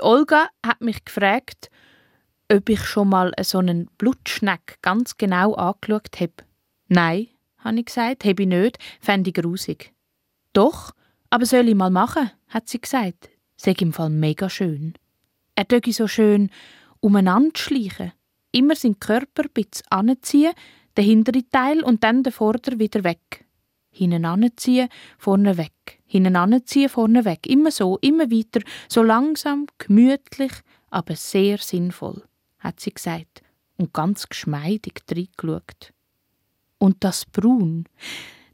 Die Olga hat mich gefragt, ob ich schon mal so einen Blutschneck ganz genau angeschaut habe. Nein, habe ich gesagt, habe ich nicht, fände ich grusig. Doch, aber soll ich mal machen, hat sie gesagt. Sag im Fall mega schön. Er töge so schön umeinander schleichen, immer seinen Körper ein bisschen anziehen, den hinteren Teil und dann den Vorder wieder weg. Hinten anziehen, vorne weg. Hinten anziehen, vorne weg. Immer so, immer weiter, so langsam, gemütlich, aber sehr sinnvoll, hat sie gesagt und ganz geschmeidig reingeschaut. Und das Braun,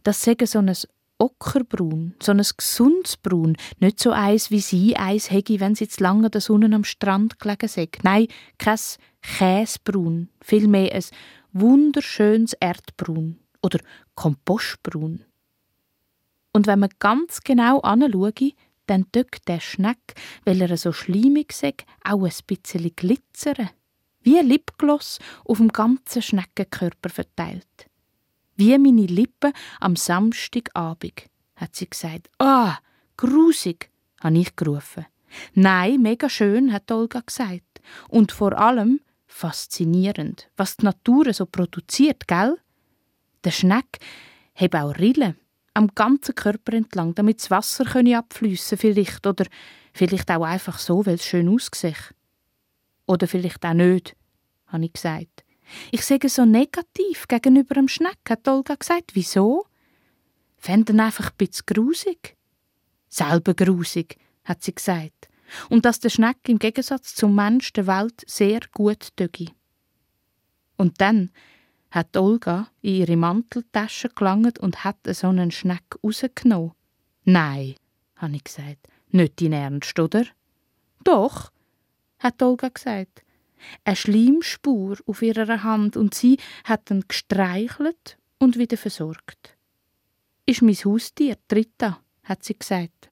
das säge so ein Ockerbraun, so ein gesundes Braun, nicht so eins wie sie eins hätte, wenn sie zu lange der Sonne am Strand gelegen sei. Nein, kein Käsebraun, vielmehr ein wunderschönes Erdbraun oder Kompostbraun. Und wenn man ganz genau anschaue, dann dückt der Schneck, weil er so schleimig ist, auch ein bisschen glitzern. Wie ein Lipgloss auf dem ganzen Schneckenkörper verteilt. Wie meine Lippen am Samstagabend, hat sie gesagt. Ah, grusig, habe ich gerufen. Nein, mega schön, hat Olga gesagt. Und vor allem faszinierend, was die Natur so produziert, gell? Der Schneck hat auch Rillen am ganzen Körper entlang, damit das Wasser abfließen vielleicht oder vielleicht auch einfach so, weil es schön aussieht. Oder vielleicht auch nicht, habe ich gesagt. Ich sage so negativ gegenüber dem Schneck, hat Olga gesagt. Wieso? Fänden einfach ein bisschen grusig. Selber grusig, hat sie gesagt. Und dass der Schneck im Gegensatz zum Mensch der Welt sehr gut tögi. Und dann hat Olga in ihre Manteltasche gelangt und hat so einen Schneck rausgenommen. Nein, habe ich gesagt. Nicht in Ernst, oder? Doch, hat Olga gesagt eine Schleimspur auf ihrer Hand und sie hat ihn gestreichelt und wieder versorgt. Ist mein Haustier, Trita, hat sie gesagt.